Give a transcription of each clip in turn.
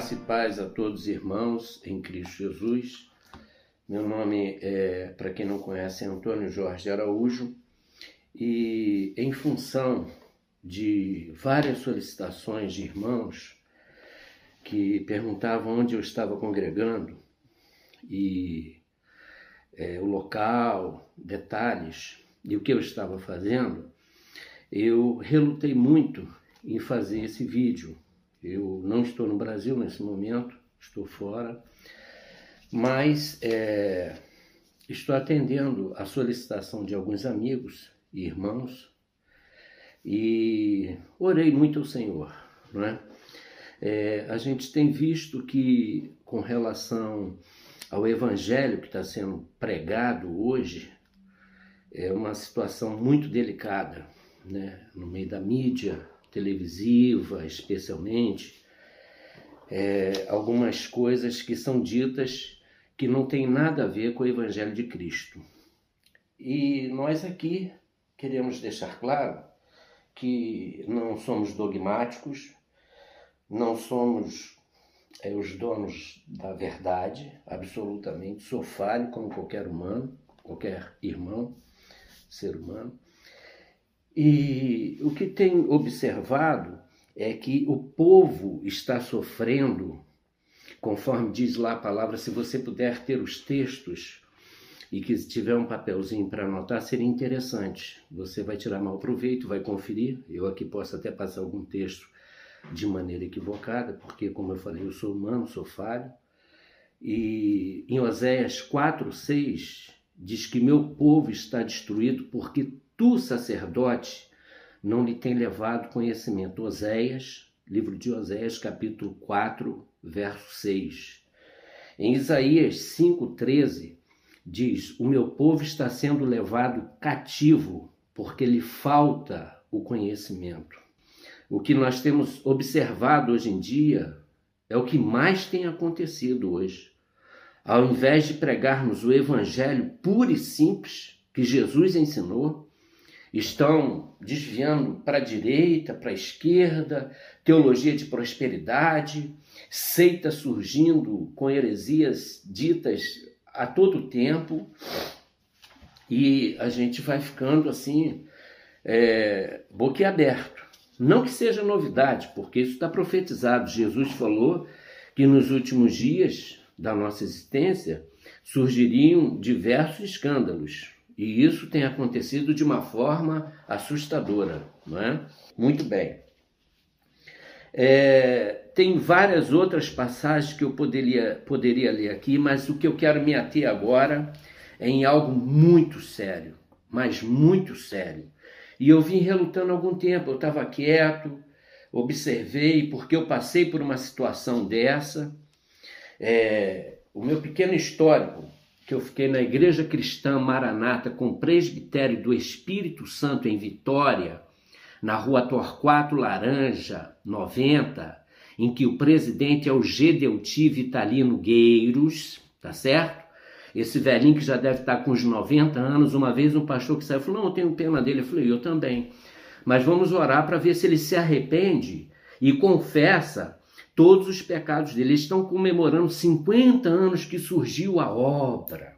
Graça e paz a todos os irmãos em Cristo Jesus. Meu nome é, para quem não conhece, é Antônio Jorge Araújo e em função de várias solicitações de irmãos que perguntavam onde eu estava congregando e é, o local, detalhes e o que eu estava fazendo, eu relutei muito em fazer esse vídeo eu não estou no Brasil nesse momento, estou fora, mas é, estou atendendo a solicitação de alguns amigos e irmãos e orei muito ao Senhor, não é? é a gente tem visto que, com relação ao evangelho que está sendo pregado hoje, é uma situação muito delicada, né? no meio da mídia, televisiva, especialmente, é, algumas coisas que são ditas que não tem nada a ver com o Evangelho de Cristo. E nós aqui queremos deixar claro que não somos dogmáticos, não somos é, os donos da verdade, absolutamente. Sou falho como qualquer humano, qualquer irmão, ser humano. E o que tem observado é que o povo está sofrendo, conforme diz lá a palavra, se você puder ter os textos e que tiver um papelzinho para anotar, seria interessante. Você vai tirar mal proveito, vai conferir. Eu aqui posso até passar algum texto de maneira equivocada, porque, como eu falei, eu sou humano, sou falho. E em Oséias 4, 6, diz que meu povo está destruído porque tu, sacerdote, não lhe tem levado conhecimento. Oséias, livro de Oséias, capítulo 4, verso 6. Em Isaías 5,13, diz: O meu povo está sendo levado cativo, porque lhe falta o conhecimento. O que nós temos observado hoje em dia é o que mais tem acontecido hoje. Ao invés de pregarmos o evangelho puro e simples que Jesus ensinou, estão desviando para a direita, para a esquerda, teologia de prosperidade, seita surgindo com heresias ditas a todo tempo, e a gente vai ficando assim, é, boquiaberto. Não que seja novidade, porque isso está profetizado. Jesus falou que nos últimos dias da nossa existência surgiriam diversos escândalos, e isso tem acontecido de uma forma assustadora, não é? Muito bem. É, tem várias outras passagens que eu poderia, poderia ler aqui, mas o que eu quero me ater agora é em algo muito sério, mas muito sério. E eu vim relutando algum tempo, eu estava quieto, observei, porque eu passei por uma situação dessa. É, o meu pequeno histórico que eu fiquei na Igreja Cristã Maranata com presbitério do Espírito Santo em Vitória, na rua Torquato Laranja, 90, em que o presidente é o Gedeuti Vitalino Gueiros, tá certo? Esse velhinho que já deve estar com uns 90 anos, uma vez um pastor que saiu falou: Não, eu tenho pena dele. Eu falei: Eu também. Mas vamos orar para ver se ele se arrepende e confessa todos os pecados dele. Eles estão comemorando 50 anos que surgiu a obra.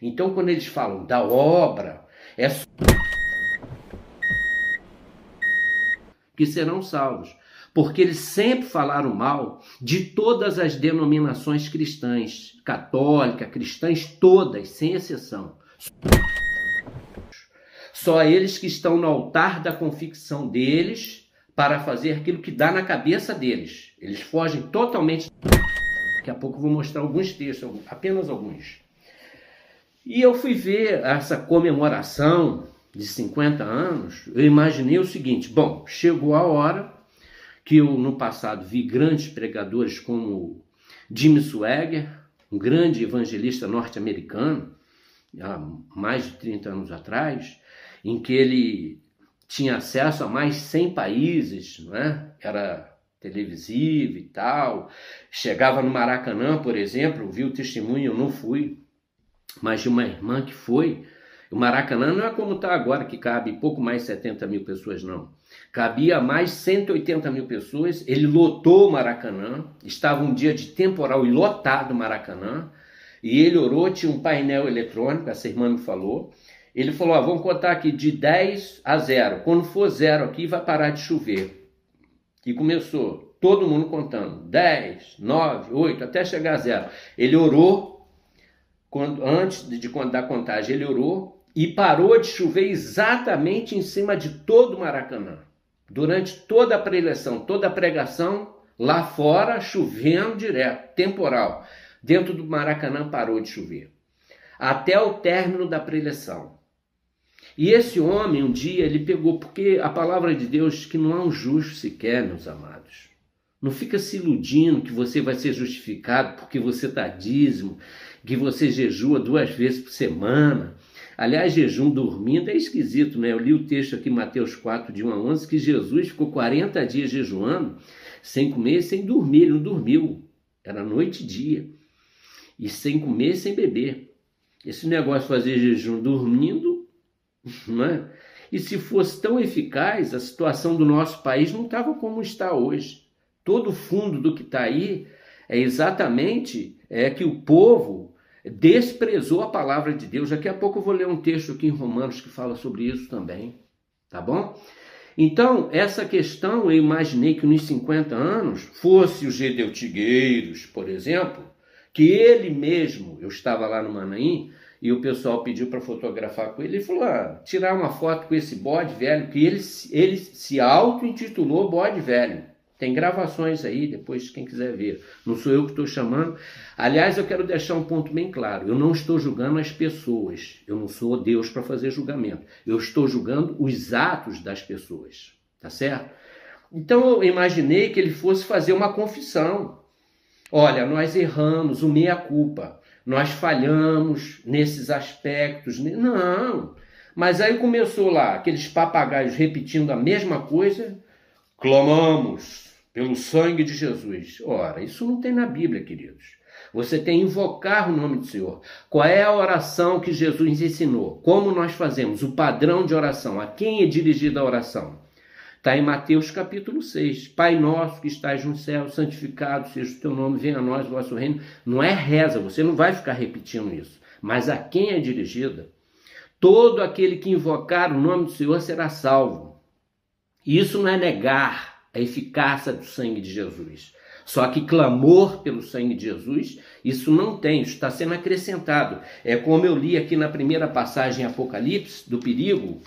Então, quando eles falam da obra, é que serão salvos, porque eles sempre falaram mal de todas as denominações cristãs, católica, cristãs, todas, sem exceção. Só eles que estão no altar da convicção deles para fazer aquilo que dá na cabeça deles. Eles fogem totalmente. Daqui a pouco eu vou mostrar alguns textos, apenas alguns. E eu fui ver essa comemoração de 50 anos, eu imaginei o seguinte: bom, chegou a hora que eu no passado vi grandes pregadores como Jimmy Swagger, um grande evangelista norte-americano, há mais de 30 anos atrás, em que ele tinha acesso a mais 100 países, não é? era televisivo e tal. Chegava no Maracanã, por exemplo, vi o testemunho, eu não fui, mas de uma irmã que foi, O Maracanã não é como está agora, que cabe pouco mais 70 mil pessoas, não. Cabia mais 180 mil pessoas. Ele lotou o Maracanã. Estava um dia de temporal e lotado o Maracanã. E ele orou, tinha um painel eletrônico, essa irmã me falou. Ele falou: ah, vamos contar aqui de 10 a 0. Quando for zero aqui, vai parar de chover. E começou todo mundo contando: 10, 9, 8, até chegar a zero. Ele orou, quando, antes de, de da contagem, ele orou e parou de chover exatamente em cima de todo o Maracanã. Durante toda a preleção, toda a pregação, lá fora chovendo direto, temporal. Dentro do Maracanã parou de chover. Até o término da preleção. E esse homem, um dia, ele pegou, porque a palavra de Deus que não há um justo sequer, meus amados. Não fica se iludindo que você vai ser justificado porque você está dízimo, que você jejua duas vezes por semana, Aliás, jejum dormindo é esquisito, né? Eu li o texto aqui, Mateus 4, de 1 a 11, que Jesus ficou 40 dias jejuando, sem comer, sem dormir. Ele não dormiu. Era noite e dia. E sem comer, sem beber. Esse negócio de fazer jejum dormindo, não é? E se fosse tão eficaz, a situação do nosso país não estava como está hoje. Todo o fundo do que está aí é exatamente é que o povo desprezou a palavra de Deus. Daqui a pouco eu vou ler um texto aqui em Romanos que fala sobre isso também, tá bom? Então, essa questão, eu imaginei que nos 50 anos fosse o Gedeu Tigueiros, por exemplo, que ele mesmo, eu estava lá no Manaim, e o pessoal pediu para fotografar com ele, ele falou, ah, tirar uma foto com esse bode velho, que ele, ele se auto-intitulou bode velho. Tem gravações aí, depois quem quiser ver. Não sou eu que estou chamando. Aliás, eu quero deixar um ponto bem claro. Eu não estou julgando as pessoas. Eu não sou Deus para fazer julgamento. Eu estou julgando os atos das pessoas. Tá certo? Então eu imaginei que ele fosse fazer uma confissão. Olha, nós erramos, o meia-culpa. Nós falhamos nesses aspectos. Não. Mas aí começou lá, aqueles papagaios repetindo a mesma coisa. Clamamos, pelo sangue de Jesus. Ora, isso não tem na Bíblia, queridos. Você tem invocar o nome do Senhor. Qual é a oração que Jesus ensinou? Como nós fazemos? O padrão de oração. A quem é dirigida a oração? Está em Mateus capítulo 6. Pai nosso que estás no céu, santificado seja o teu nome, venha a nós o vosso reino. Não é reza, você não vai ficar repetindo isso. Mas a quem é dirigida? Todo aquele que invocar o nome do Senhor será salvo. Isso não é negar a eficácia do sangue de Jesus. Só que clamor pelo sangue de Jesus, isso não tem, isso está sendo acrescentado. É como eu li aqui na primeira passagem em Apocalipse, do perigo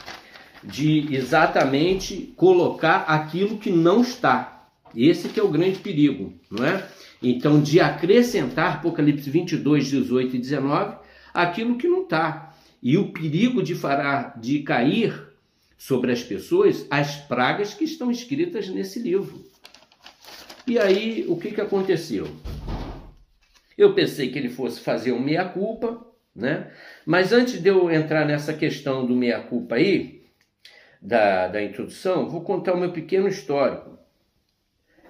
de exatamente colocar aquilo que não está. Esse que é o grande perigo, não é? Então, de acrescentar, Apocalipse 22, 18 e 19, aquilo que não está. E o perigo de, fará, de cair sobre as pessoas as pragas que estão escritas nesse livro. E aí, o que, que aconteceu? Eu pensei que ele fosse fazer um meia-culpa, né? Mas antes de eu entrar nessa questão do meia-culpa aí, da, da introdução, vou contar o meu pequeno histórico.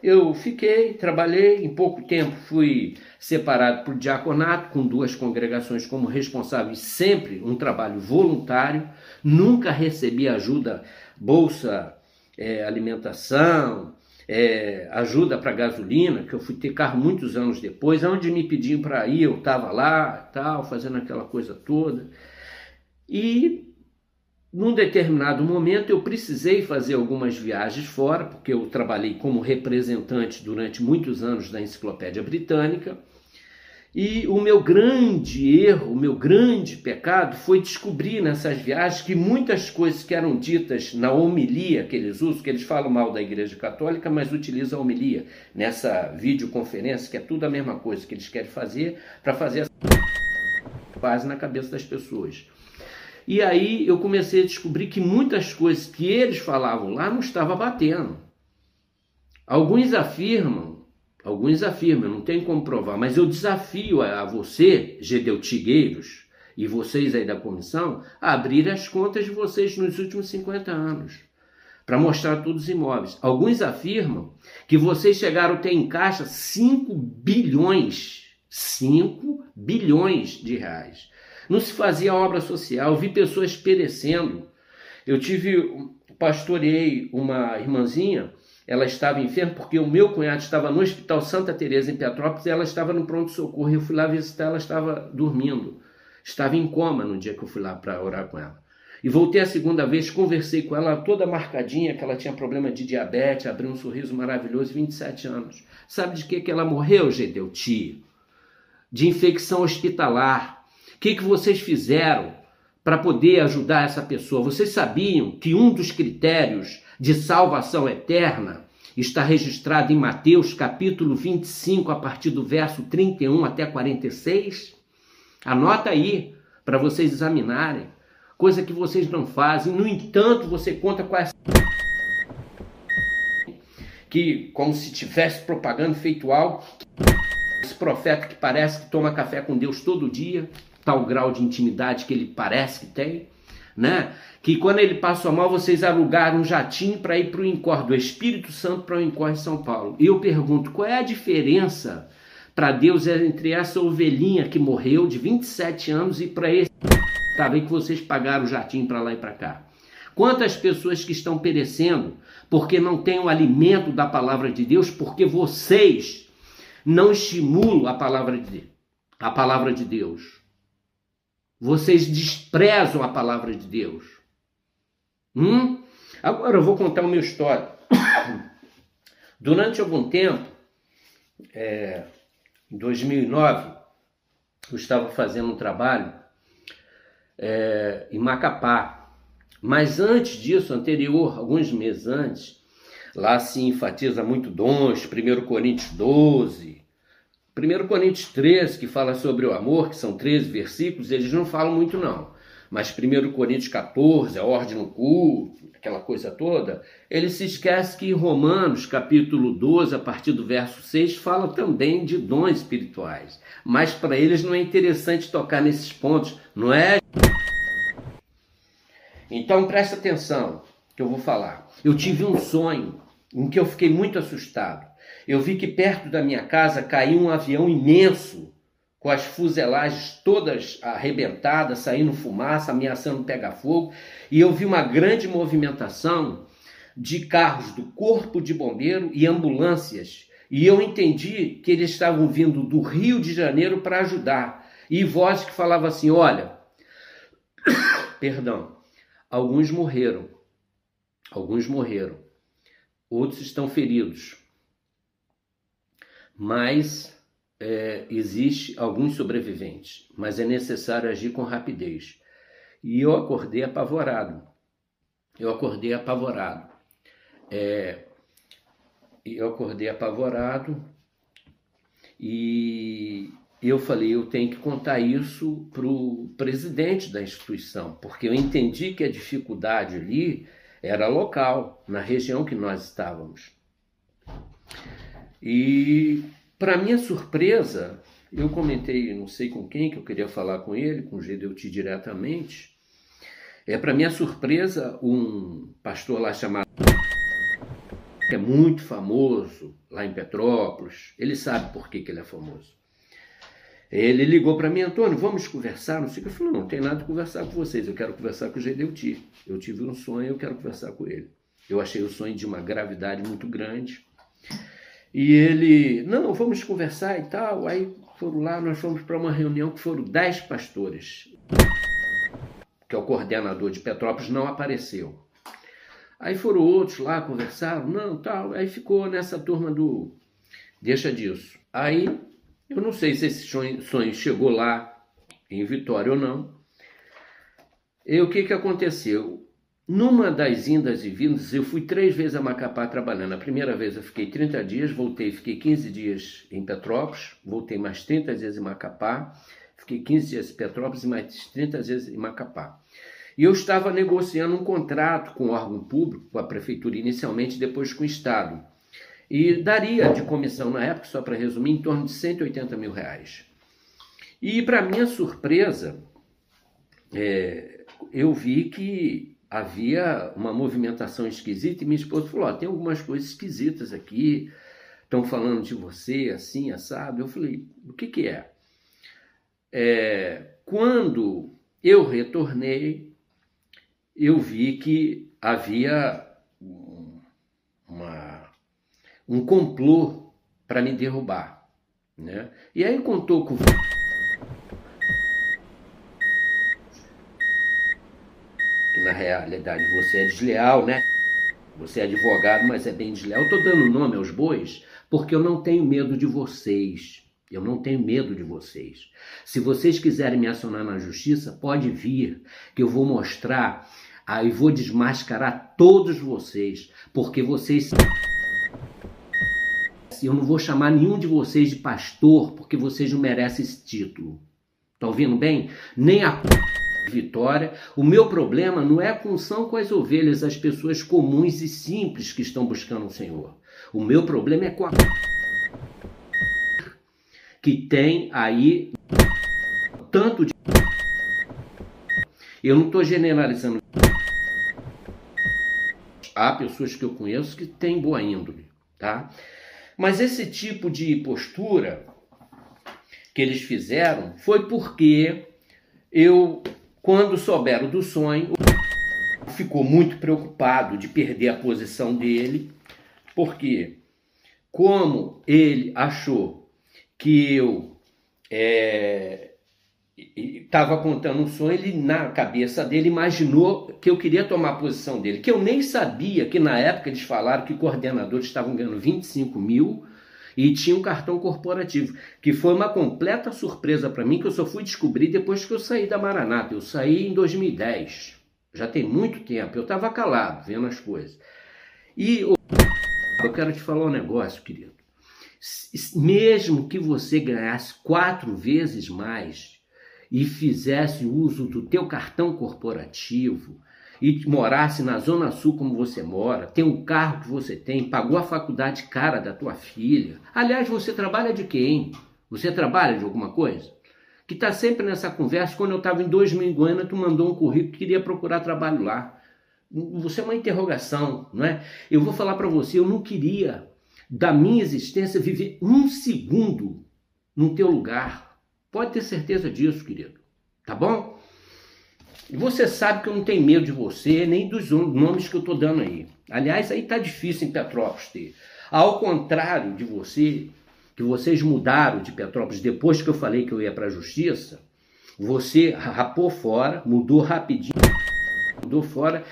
Eu fiquei, trabalhei, em pouco tempo fui separado por diaconato, com duas congregações como responsáveis, sempre um trabalho voluntário, nunca recebi ajuda, bolsa é, alimentação, é, ajuda para gasolina, que eu fui ter carro muitos anos depois, onde me pediam para ir, eu estava lá, tal, fazendo aquela coisa toda. E num determinado momento eu precisei fazer algumas viagens fora, porque eu trabalhei como representante durante muitos anos da Enciclopédia Britânica. E o meu grande erro, o meu grande pecado foi descobrir nessas viagens que muitas coisas que eram ditas na homilia que eles usam, que eles falam mal da Igreja Católica, mas utilizam a homilia nessa videoconferência, que é tudo a mesma coisa que eles querem fazer para fazer paz na cabeça das pessoas. E aí eu comecei a descobrir que muitas coisas que eles falavam lá não estava batendo. Alguns afirmam, alguns afirmam, não tem como provar, mas eu desafio a você, Gedeutigueiros, e vocês aí da comissão, a abrir as contas de vocês nos últimos 50 anos, para mostrar todos os imóveis. Alguns afirmam que vocês chegaram a ter em caixa 5 bilhões, 5 bilhões de reais. Não se fazia obra social. Vi pessoas perecendo. Eu tive, pastoreei uma irmãzinha, ela estava enferma porque o meu cunhado estava no Hospital Santa Teresa em Petrópolis e ela estava no pronto-socorro. Eu fui lá visitar, ela estava dormindo. Estava em coma no dia que eu fui lá para orar com ela. E voltei a segunda vez, conversei com ela toda marcadinha, que ela tinha problema de diabetes, abriu um sorriso maravilhoso, 27 anos. Sabe de que, que ela morreu, Gedeu? Tio? De infecção hospitalar. Que, que vocês fizeram para poder ajudar essa pessoa? Vocês sabiam que um dos critérios de salvação eterna está registrado em Mateus capítulo 25, a partir do verso 31 até 46? Anota aí para vocês examinarem coisa que vocês não fazem. No entanto, você conta com essa que como se tivesse propagando feito algo. Esse profeta que parece que toma café com Deus todo dia, tal grau de intimidade que ele parece que tem, né? Que quando ele passou mal, vocês alugaram um jatinho para ir para o Incor do Espírito Santo para o Incor em São Paulo. E eu pergunto, qual é a diferença para Deus entre essa ovelhinha que morreu de 27 anos e para esse Tá bem que vocês pagaram o jatinho para lá e para cá. Quantas pessoas que estão perecendo porque não têm o alimento da palavra de Deus, porque vocês não estimulam a palavra de, a palavra de Deus. Vocês desprezam a palavra de Deus. Hum? Agora eu vou contar uma história. Durante algum tempo, é, em 2009, eu estava fazendo um trabalho é, em Macapá. Mas antes disso, anterior, alguns meses antes, lá se enfatiza muito dons, 1 Coríntios 12, 1 Coríntios 13, que fala sobre o amor, que são 13 versículos, eles não falam muito não. Mas 1 Coríntios 14, a ordem no culto, aquela coisa toda, ele se esquece que em Romanos, capítulo 12, a partir do verso 6, fala também de dons espirituais. Mas para eles não é interessante tocar nesses pontos, não é? Então presta atenção que eu vou falar. Eu tive um sonho em que eu fiquei muito assustado. Eu vi que perto da minha casa caiu um avião imenso, com as fuselagens todas arrebentadas, saindo fumaça, ameaçando pegar fogo, e eu vi uma grande movimentação de carros do corpo de bombeiro e ambulâncias. E eu entendi que eles estavam vindo do Rio de Janeiro para ajudar. E voz que falava assim: "Olha, perdão, Alguns morreram, alguns morreram, outros estão feridos, mas é, existe alguns sobreviventes, mas é necessário agir com rapidez. E eu acordei apavorado. Eu acordei apavorado. É, eu acordei apavorado e eu falei, eu tenho que contar isso para o presidente da instituição, porque eu entendi que a dificuldade ali era local, na região que nós estávamos. E, para minha surpresa, eu comentei, não sei com quem, que eu queria falar com ele, com o Gedeuti diretamente. É, para minha surpresa, um pastor lá chamado é muito famoso lá em Petrópolis, ele sabe por que, que ele é famoso. Ele ligou para mim, Antônio, vamos conversar? Não sei o que. Eu falei, não, não tem nada de conversar com vocês, eu quero conversar com o Gedeuti. Eu tive um sonho, eu quero conversar com ele. Eu achei o sonho de uma gravidade muito grande. E ele, não, vamos conversar e tal. Aí foram lá, nós fomos para uma reunião que foram dez pastores. Que é o coordenador de Petrópolis, não apareceu. Aí foram outros lá, conversaram, não, tal. Aí ficou nessa turma do deixa disso. Aí eu não sei se esse sonho chegou lá em Vitória ou não. E o que, que aconteceu? Numa das indas e vindas, eu fui três vezes a Macapá trabalhando. A primeira vez eu fiquei 30 dias, voltei, fiquei 15 dias em Petrópolis, voltei mais 30 dias em Macapá, fiquei 15 dias em Petrópolis e mais 30 dias em Macapá. E eu estava negociando um contrato com o órgão público, com a prefeitura inicialmente, depois com o Estado. E daria de comissão na época, só para resumir, em torno de 180 mil reais. E para minha surpresa, é, eu vi que havia uma movimentação esquisita e minha esposa falou: oh, tem algumas coisas esquisitas aqui, estão falando de você assim, assado. Eu falei: o que, que é? é quando eu retornei, eu vi que havia uma, um complô para me derrubar. Né? E aí contou com. Na realidade você é desleal, né? Você é advogado, mas é bem desleal. Eu estou dando nome aos bois porque eu não tenho medo de vocês. Eu não tenho medo de vocês. Se vocês quiserem me acionar na justiça, pode vir, que eu vou mostrar, aí vou desmascarar todos vocês, porque vocês eu não vou chamar nenhum de vocês de pastor, porque vocês não merecem esse título. Tá ouvindo bem? Nem a vitória. O meu problema não é a função com as ovelhas, as pessoas comuns e simples que estão buscando o Senhor. O meu problema é com a que tem aí tanto de. Eu não estou generalizando. Há pessoas que eu conheço que têm boa índole, tá? Mas esse tipo de postura que eles fizeram foi porque eu, quando souberam do sonho, ficou muito preocupado de perder a posição dele, porque como ele achou que eu estava é, contando um sonho, ele na cabeça dele imaginou que eu queria tomar a posição dele, que eu nem sabia que na época eles falaram que coordenadores estavam ganhando 25 mil e tinha um cartão corporativo, que foi uma completa surpresa para mim, que eu só fui descobrir depois que eu saí da Maranata. Eu saí em 2010, já tem muito tempo, eu estava calado, vendo as coisas. E eu quero te falar um negócio, querido mesmo que você ganhasse quatro vezes mais e fizesse uso do teu cartão corporativo e morasse na Zona Sul como você mora, tem um carro que você tem, pagou a faculdade cara da tua filha. Aliás, você trabalha de quem? Você trabalha de alguma coisa? Que está sempre nessa conversa. Quando eu estava em 2000 em Goiânia, tu mandou um currículo que queria procurar trabalho lá. Você é uma interrogação, não é? Eu vou falar para você, eu não queria da minha existência viver um segundo no teu lugar. Pode ter certeza disso, querido. Tá bom? E você sabe que eu não tenho medo de você, nem dos nomes que eu estou dando aí. Aliás, aí tá difícil em Petrópolis ter. Ao contrário de você, que vocês mudaram de Petrópolis depois que eu falei que eu ia para a justiça, você rapou fora, mudou rapidinho, mudou fora.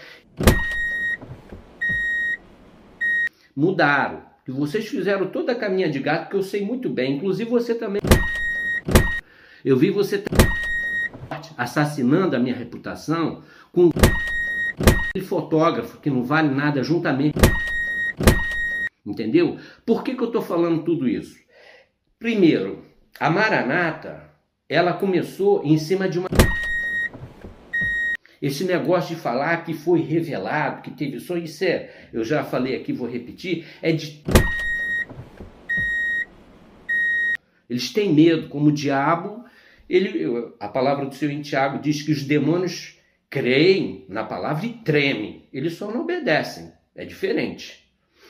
Mudaram que vocês fizeram toda a caminha de gato que eu sei muito bem, inclusive você também. Eu vi você assassinando a minha reputação com um fotógrafo que não vale nada juntamente. Entendeu? Por que, que eu estou falando tudo isso? Primeiro, a Maranata, ela começou em cima de uma esse negócio de falar que foi revelado, que teve sonho, isso é, eu já falei aqui, vou repetir, é de. Eles têm medo, como o diabo, ele, a palavra do Senhor em Tiago diz que os demônios creem na palavra e tremem, eles só não obedecem, é diferente.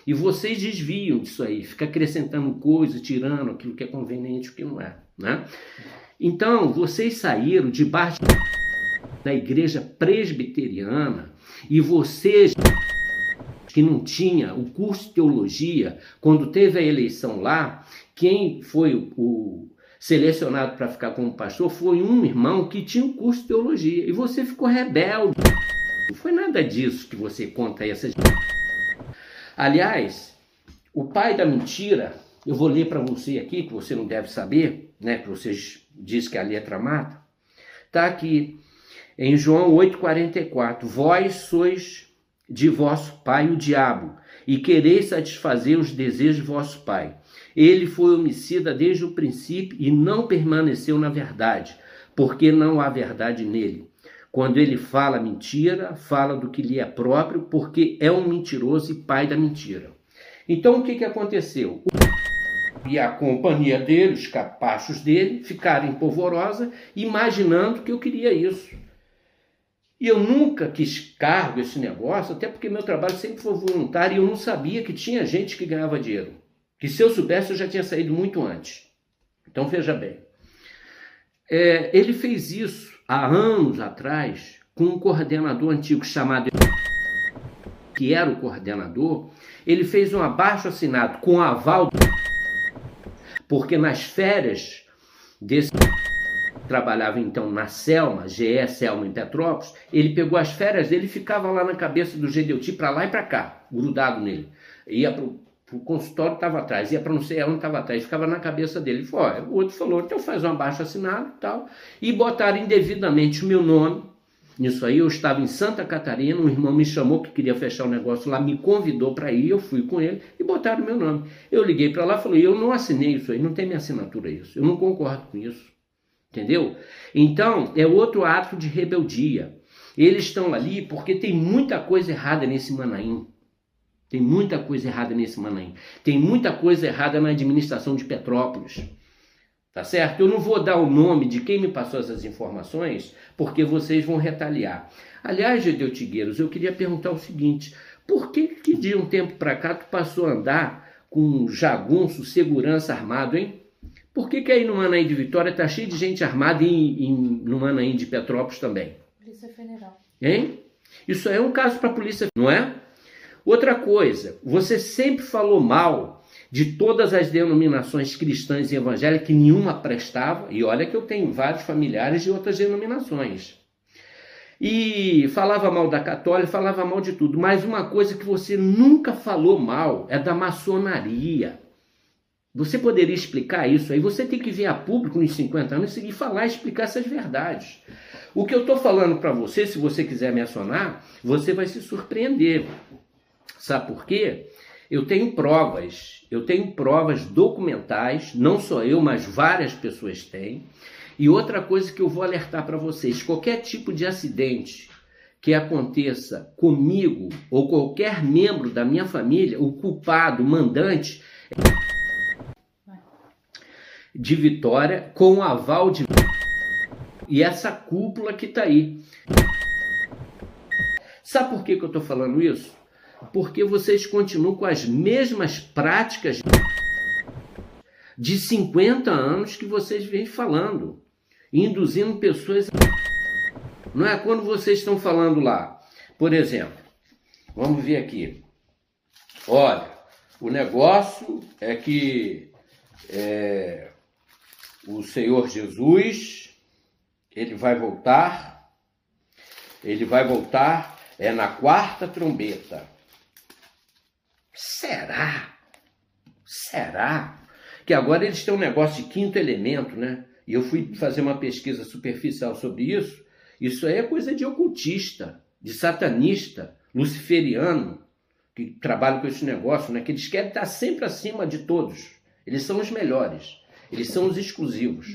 E vocês desviam disso aí, fica acrescentando coisa, tirando aquilo que é conveniente e o que não é. Né? Então, vocês saíram debaixo da igreja presbiteriana e vocês que não tinha o curso de teologia, quando teve a eleição lá, quem foi o selecionado para ficar como pastor foi um irmão que tinha o curso de teologia e você ficou rebelde. Não foi nada disso que você conta essas Aliás, o pai da mentira, eu vou ler para você aqui que você não deve saber, né, que vocês diz que a letra mata. Tá aqui em João 8,44: Vós sois de vosso pai o diabo, e quereis satisfazer os desejos de vosso pai. Ele foi homicida desde o princípio e não permaneceu na verdade, porque não há verdade nele. Quando ele fala mentira, fala do que lhe é próprio, porque é um mentiroso e pai da mentira. Então o que, que aconteceu? E a companhia dele, os capachos dele, ficaram em polvorosa, imaginando que eu queria isso. E eu nunca quis cargo esse negócio, até porque meu trabalho sempre foi voluntário e eu não sabia que tinha gente que ganhava dinheiro. Que se eu soubesse eu já tinha saído muito antes. Então veja bem. É, ele fez isso há anos atrás com um coordenador antigo chamado que era o coordenador, ele fez um abaixo assinado com aval porque nas férias desse trabalhava então na Selma, GE Selma em Petrópolis, ele pegou as férias dele e ficava lá na cabeça do Gedeuti para lá e para cá, grudado nele. Ia pro, o consultório estava atrás, ia para não sei aonde estava atrás, ficava na cabeça dele. Foi, o outro falou, então faz um abaixo assinado e tal. E botaram indevidamente o meu nome. Nisso aí eu estava em Santa Catarina, um irmão me chamou que queria fechar o negócio lá, me convidou para ir, eu fui com ele e botaram o meu nome. Eu liguei para lá e falei, eu não assinei isso aí, não tem minha assinatura isso, eu não concordo com isso. Entendeu? Então, é outro ato de rebeldia. Eles estão ali porque tem muita coisa errada nesse Manaim. Tem muita coisa errada nesse Manaim. Tem muita coisa errada na administração de Petrópolis. Tá certo? Eu não vou dar o nome de quem me passou essas informações, porque vocês vão retaliar. Aliás, Gedeu Tigueiros, eu queria perguntar o seguinte: por que, que de um tempo para cá tu passou a andar com jagunço, segurança armado, hein? Por que, que aí no Manaim de Vitória está cheio de gente armada e, no Manaim de Petrópolis também? Polícia Federal. Hein? Isso é um caso para a polícia, não é? Outra coisa, você sempre falou mal de todas as denominações cristãs e evangélicas, que nenhuma prestava, e olha que eu tenho vários familiares de outras denominações. E falava mal da católica, falava mal de tudo, mas uma coisa que você nunca falou mal é da maçonaria. Você poderia explicar isso aí? Você tem que vir a público nos 50 anos e falar e explicar essas verdades. O que eu estou falando para você, se você quiser me acionar, você vai se surpreender. Sabe por quê? Eu tenho provas, eu tenho provas documentais, não só eu, mas várias pessoas têm. E outra coisa que eu vou alertar para vocês: qualquer tipo de acidente que aconteça comigo ou qualquer membro da minha família, o culpado, o mandante, de Vitória com o aval de e essa cúpula que está aí. Sabe por que, que eu estou falando isso? Porque vocês continuam com as mesmas práticas de 50 anos que vocês vêm falando, induzindo pessoas. Não é quando vocês estão falando lá, por exemplo, vamos ver aqui. Olha, o negócio é que é, o Senhor Jesus, ele vai voltar, ele vai voltar, é na quarta trombeta. Será? Será? Que agora eles têm um negócio de quinto elemento, né? E eu fui fazer uma pesquisa superficial sobre isso. Isso aí é coisa de ocultista, de satanista, luciferiano, que trabalha com esse negócio, né? Que eles querem estar sempre acima de todos. Eles são os melhores. Eles são os exclusivos.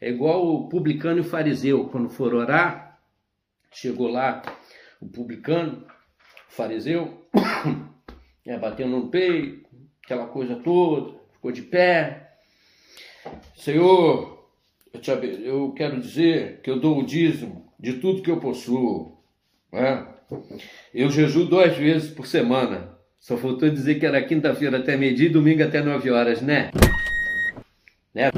É igual o publicano e o fariseu, quando for orar, chegou lá o publicano, fariseu, é, batendo no peito, aquela coisa toda, ficou de pé. Senhor, eu, te, eu quero dizer que eu dou o dízimo de tudo que eu possuo. Né? Eu jejuo duas vezes por semana. Só faltou dizer que era quinta-feira até meio-dia e domingo até nove horas, né? Né?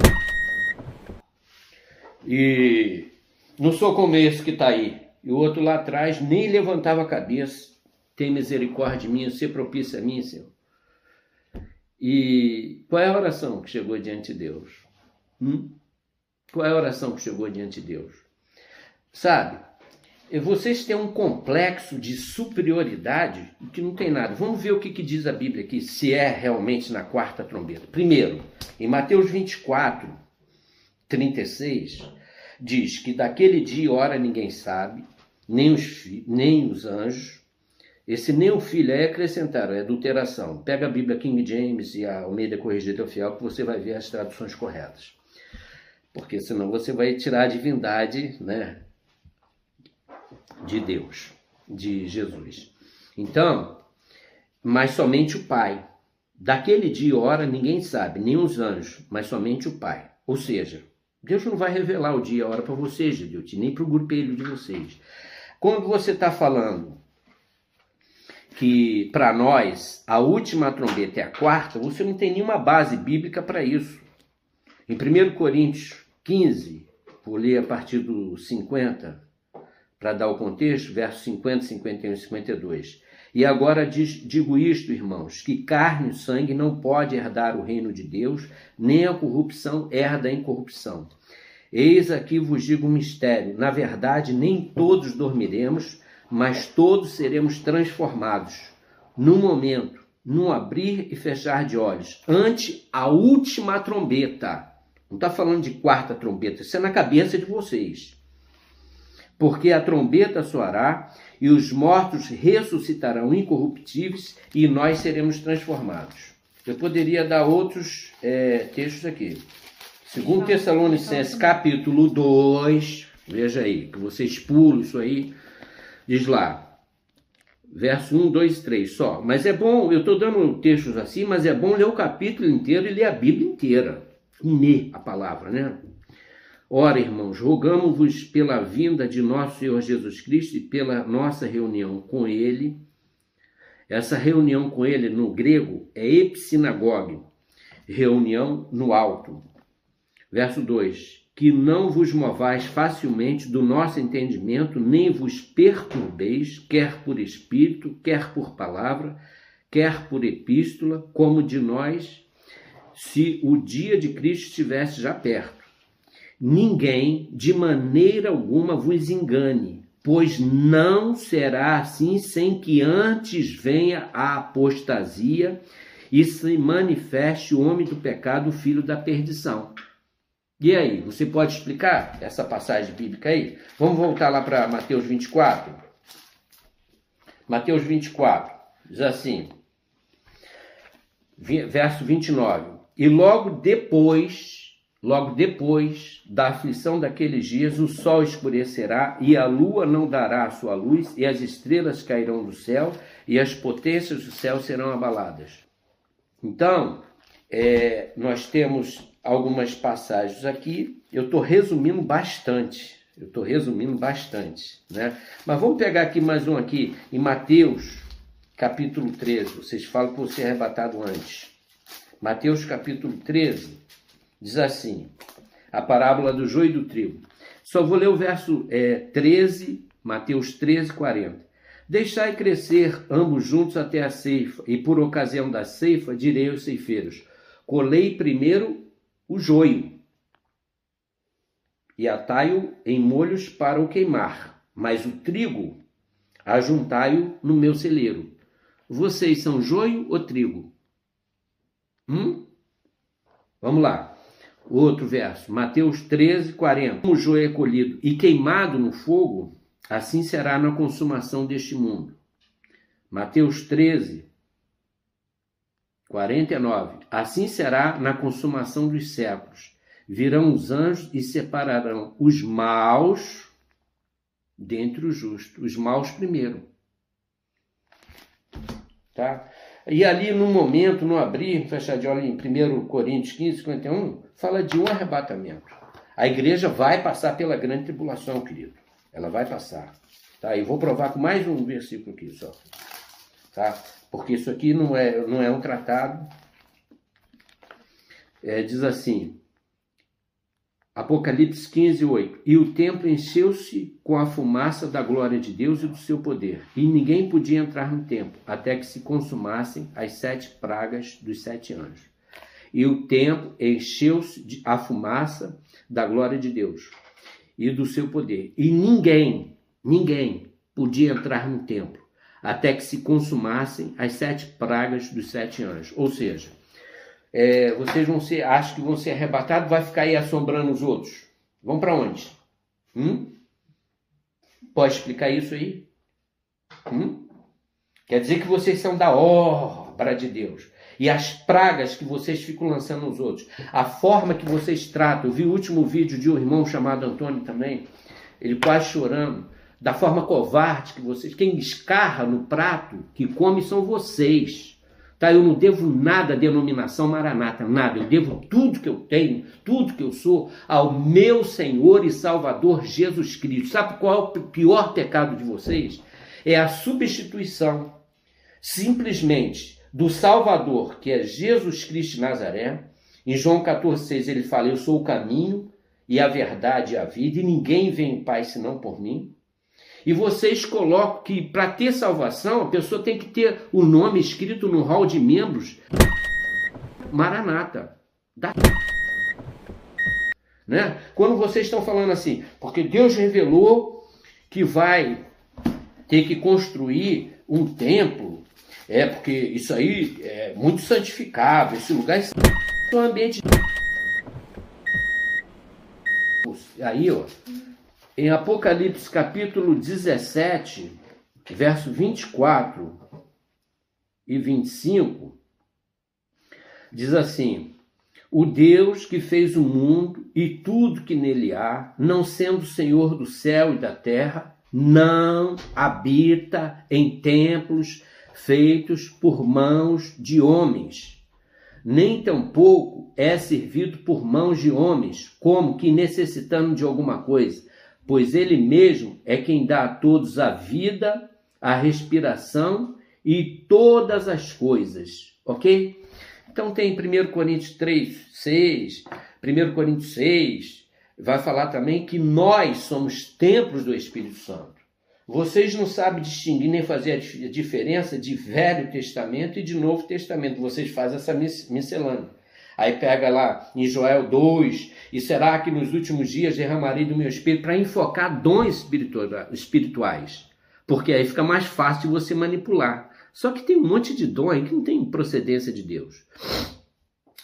E não sou como esse que está aí. E o outro lá atrás nem levantava a cabeça. Tem misericórdia de mim, ser propício a mim, Senhor. E qual é a oração que chegou diante de Deus? Hum? Qual é a oração que chegou diante de Deus? Sabe? vocês têm um complexo de superioridade que não tem nada. Vamos ver o que, que, diz a Bíblia aqui, se é realmente na quarta trombeta. Primeiro, em Mateus 24, 36, diz que daquele dia e hora ninguém sabe, nem os, nem os anjos. Esse filho é acrescentar, é adulteração. Pega a Bíblia King James e a Almeida Corrigida Fiel que você vai ver as traduções corretas. Porque senão você vai tirar a divindade, né? de Deus, de Jesus. Então, mas somente o Pai. Daquele dia e hora ninguém sabe, nem os anjos, mas somente o Pai. Ou seja, Deus não vai revelar o dia e a hora para vocês, Deus, nem para o grupelho de vocês. Quando você está falando que para nós a última trombeta é a quarta, você não tem nenhuma base bíblica para isso. Em 1 Coríntios 15, vou ler a partir do 50, para dar o contexto, versos 50, 51 e 52. E agora diz, digo isto, irmãos, que carne e sangue não pode herdar o reino de Deus, nem a corrupção herda a incorrupção. Eis aqui vos digo um mistério: na verdade, nem todos dormiremos, mas todos seremos transformados, num momento, num abrir e fechar de olhos, ante a última trombeta. Não está falando de quarta trombeta, isso é na cabeça de vocês. Porque a trombeta soará e os mortos ressuscitarão incorruptíveis e nós seremos transformados. Eu poderia dar outros é, textos aqui. Segundo Tessalonicenses, capítulo 2, veja aí, que vocês pulam isso aí, diz lá, verso 1, 2 e 3 só. Mas é bom, eu estou dando textos assim, mas é bom ler o capítulo inteiro e ler a Bíblia inteira. Ler a palavra, né? Ora, irmãos, rogamos-vos pela vinda de nosso Senhor Jesus Cristo e pela nossa reunião com Ele. Essa reunião com Ele no grego é epsinagogue, reunião no alto. Verso 2: Que não vos movais facilmente do nosso entendimento, nem vos perturbeis, quer por espírito, quer por palavra, quer por epístola, como de nós, se o dia de Cristo estivesse já perto ninguém de maneira alguma vos engane, pois não será assim sem que antes venha a apostasia e se manifeste o homem do pecado, o filho da perdição. E aí, você pode explicar essa passagem bíblica aí? Vamos voltar lá para Mateus 24. Mateus 24 diz assim, verso 29. E logo depois Logo depois da aflição daqueles dias, o sol escurecerá e a lua não dará a sua luz, e as estrelas cairão do céu, e as potências do céu serão abaladas. Então, é, nós temos algumas passagens aqui, eu estou resumindo bastante, eu estou resumindo bastante, né? Mas vamos pegar aqui mais um aqui, em Mateus, capítulo 13, vocês falam que você é arrebatado antes. Mateus capítulo 13, Diz assim, a parábola do joio e do trigo. Só vou ler o verso é, 13, Mateus 13, 40. Deixai crescer ambos juntos até a ceifa, e por ocasião da ceifa direi aos ceifeiros: colei primeiro o joio, e atai-o em molhos para o queimar, mas o trigo ajuntai-o no meu celeiro. Vocês são joio ou trigo? Hum? Vamos lá. Outro verso, Mateus 13, 40. Como o joio é colhido e queimado no fogo, assim será na consumação deste mundo. Mateus 13, 49. Assim será na consumação dos séculos. Virão os anjos e separarão os maus dentre os justos. Os maus primeiro. Tá? E ali, no momento, no abrir, fechar de olho em 1 Coríntios 15, 51, fala de um arrebatamento. A igreja vai passar pela grande tribulação, querido. Ela vai passar. Tá? E vou provar com mais um versículo aqui só. Tá? Porque isso aqui não é, não é um tratado. É, diz assim, Apocalipse 15, 8. E o templo encheu-se com a fumaça da glória de Deus e do seu poder, e ninguém podia entrar no templo, até que se consumassem as sete pragas dos sete anjos. E o templo encheu-se de a fumaça da glória de Deus e do seu poder. E ninguém, ninguém podia entrar no templo, até que se consumassem as sete pragas dos sete anjos. Ou seja, é, vocês vão ser, acham que vão ser arrebatados, vai ficar aí assombrando os outros. Vão para onde? Hum? Pode explicar isso aí? Hum? Quer dizer que vocês são da obra de Deus. E as pragas que vocês ficam lançando nos outros, a forma que vocês tratam. Eu vi o último vídeo de um irmão chamado Antônio também, ele quase chorando, da forma covarde que vocês. Quem escarra no prato que come são vocês. Tá? Eu não devo nada à denominação Maranata, nada. Eu devo tudo que eu tenho, tudo que eu sou ao meu Senhor e Salvador Jesus Cristo. Sabe qual é o pior pecado de vocês? É a substituição simplesmente do Salvador, que é Jesus Cristo de Nazaré. Em João 14,6 ele fala: Eu sou o caminho e a verdade e a vida, e ninguém vem em Pai senão por mim. E vocês colocam que para ter salvação, a pessoa tem que ter o nome escrito no hall de membros. Maranata. Da... Né? Quando vocês estão falando assim, porque Deus revelou que vai ter que construir um templo, é porque isso aí é muito santificado, esse lugar é um ambiente. Aí, ó, em Apocalipse capítulo 17, verso 24 e 25, diz assim: O Deus que fez o mundo e tudo que nele há, não sendo Senhor do céu e da terra, não habita em templos feitos por mãos de homens, nem tampouco é servido por mãos de homens, como que necessitando de alguma coisa pois Ele mesmo é quem dá a todos a vida, a respiração e todas as coisas, ok? Então tem 1 Coríntios 3, 6, 1 Coríntios 6, vai falar também que nós somos templos do Espírito Santo. Vocês não sabem distinguir nem fazer a diferença de Velho Testamento e de Novo Testamento. Vocês fazem essa miscelânea. Aí pega lá em Joel 2, e será que nos últimos dias derramarei do meu espírito para enfocar dons espirituais? Porque aí fica mais fácil você manipular. Só que tem um monte de dom aí que não tem procedência de Deus.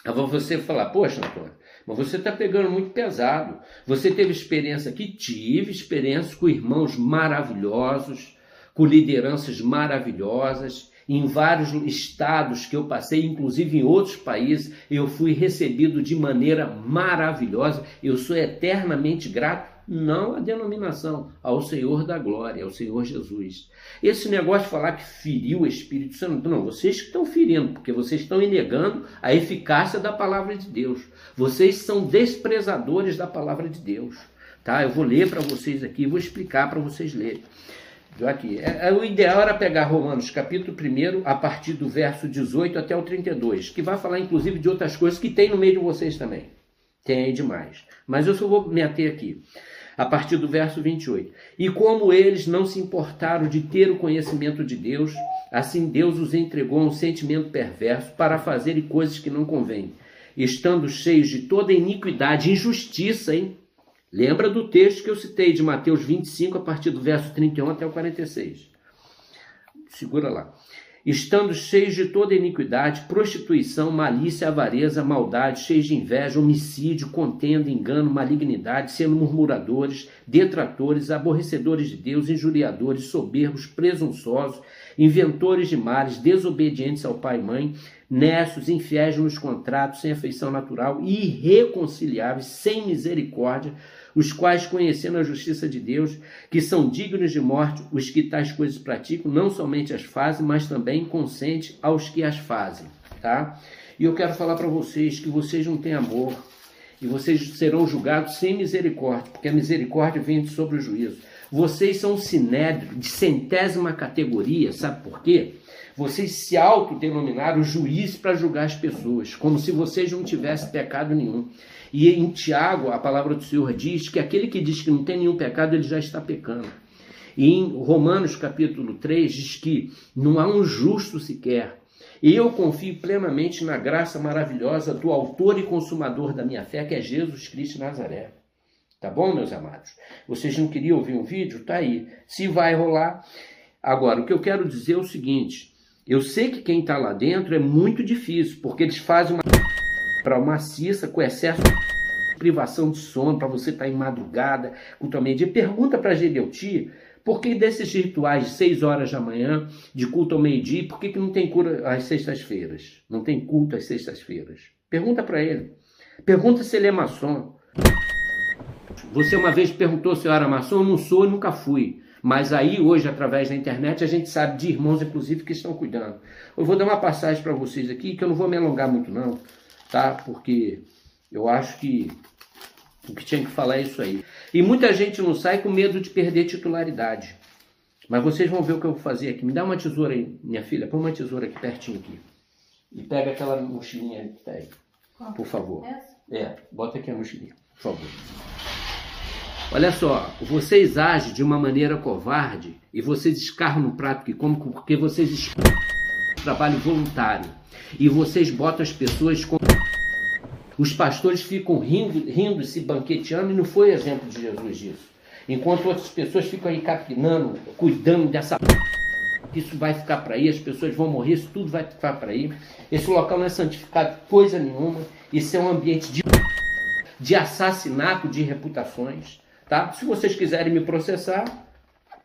Aí você falar, poxa, Antônio, mas você está pegando muito pesado. Você teve experiência aqui? Tive experiência com irmãos maravilhosos, com lideranças maravilhosas em vários estados que eu passei, inclusive em outros países, eu fui recebido de maneira maravilhosa. Eu sou eternamente grato, não à denominação, ao Senhor da glória, ao Senhor Jesus. Esse negócio de falar que feriu o Espírito Santo, não, vocês que estão ferindo, porque vocês estão negando a eficácia da palavra de Deus. Vocês são desprezadores da palavra de Deus. Tá? Eu vou ler para vocês aqui, vou explicar para vocês lerem aqui. É, é, o ideal era pegar Romanos capítulo 1, a partir do verso 18 até o 32, que vai falar inclusive de outras coisas que tem no meio de vocês também. Tem aí demais. Mas eu só vou me ater aqui. A partir do verso 28. E como eles não se importaram de ter o conhecimento de Deus, assim Deus os entregou a um sentimento perverso para fazerem coisas que não convêm, estando cheios de toda iniquidade injustiça, hein? Lembra do texto que eu citei de Mateus 25, a partir do verso 31 até o 46. Segura lá. Estando cheios de toda iniquidade, prostituição, malícia, avareza, maldade, cheios de inveja, homicídio, contenda, engano, malignidade, sendo murmuradores, detratores, aborrecedores de Deus, injuriadores, soberbos, presunçosos, inventores de males, desobedientes ao pai e mãe, nessos, infiéis nos contratos, sem afeição natural, irreconciliáveis, sem misericórdia, os quais, conhecendo a justiça de Deus, que são dignos de morte, os que tais coisas praticam, não somente as fazem, mas também consente aos que as fazem, tá? E eu quero falar para vocês que vocês não têm amor e vocês serão julgados sem misericórdia, porque a misericórdia vem sobre o juízo. Vocês são sinédrio de centésima categoria, sabe por quê? Vocês se autodenominaram juiz para julgar as pessoas, como se vocês não tivessem pecado nenhum. E em Tiago, a palavra do Senhor diz que aquele que diz que não tem nenhum pecado, ele já está pecando. E em Romanos capítulo 3 diz que não há um justo sequer. E eu confio plenamente na graça maravilhosa do autor e consumador da minha fé, que é Jesus Cristo de Nazaré. Tá bom, meus amados? Vocês não queriam ouvir um vídeo? Tá aí. Se vai rolar. Agora, o que eu quero dizer é o seguinte: eu sei que quem está lá dentro é muito difícil, porque eles fazem uma para uma cissa com excesso de privação de sono, para você estar tá em madrugada, tua meio-dia. Pergunta para Gedeuti por que desses rituais de 6 horas da manhã, de culto ao meio-dia, por que, que não tem cura às sextas-feiras? Não tem culto às sextas-feiras? Pergunta para ele. Pergunta se ele é maçom. Você uma vez perguntou se eu era maçom, eu não sou e nunca fui. Mas aí, hoje, através da internet, a gente sabe de irmãos, inclusive, que estão cuidando. Eu vou dar uma passagem para vocês aqui, que eu não vou me alongar muito, não tá? Porque eu acho que o que tinha que falar é isso aí. E muita gente não sai com medo de perder titularidade. Mas vocês vão ver o que eu vou fazer aqui. Me dá uma tesoura aí, minha filha. Põe uma tesoura aqui pertinho aqui. E pega aquela mochilinha que tá aí. Por favor. É, bota aqui a mochilinha. por favor. Olha só, vocês agem de uma maneira covarde e vocês escarram no prato que comem porque vocês trabalho voluntário e vocês botam as pessoas com os pastores ficam rindo, rindo, se banqueteando e não foi exemplo de Jesus disso. Enquanto outras pessoas ficam aí capinando, cuidando dessa isso vai ficar para aí, as pessoas vão morrer, isso tudo vai ficar para aí. Esse local não é santificado coisa nenhuma. Isso é um ambiente de, de assassinato de reputações. Tá? Se vocês quiserem me processar,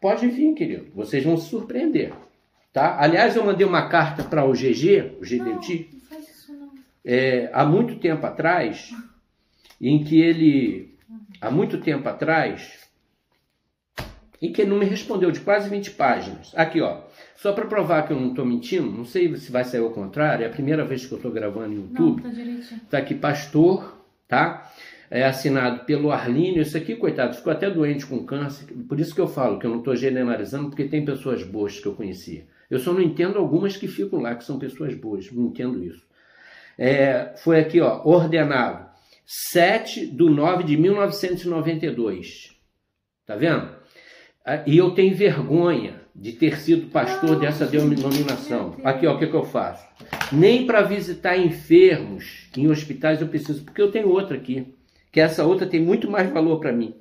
pode vir, querido. Vocês vão se surpreender. Tá? Aliás, eu mandei uma carta para o GG, o GDT, é, há muito tempo atrás, em que ele, há muito tempo atrás, em que ele não me respondeu, de quase 20 páginas. Aqui, ó. Só para provar que eu não estou mentindo, não sei se vai sair ao contrário, é a primeira vez que eu estou gravando no YouTube. Não, tá, tá aqui, pastor, tá? é assinado pelo Arlínio. Isso aqui, coitado, ficou até doente com câncer. Por isso que eu falo que eu não estou generalizando, porque tem pessoas boas que eu conhecia. Eu só não entendo algumas que ficam lá, que são pessoas boas. Não entendo isso. É, foi aqui, ó, ordenado 7 de 9 de 1992. Tá vendo? Ah, e eu tenho vergonha de ter sido pastor dessa denominação. Aqui, ó, o que, que eu faço? Nem para visitar enfermos em hospitais eu preciso, porque eu tenho outra aqui que essa outra tem muito mais valor para mim.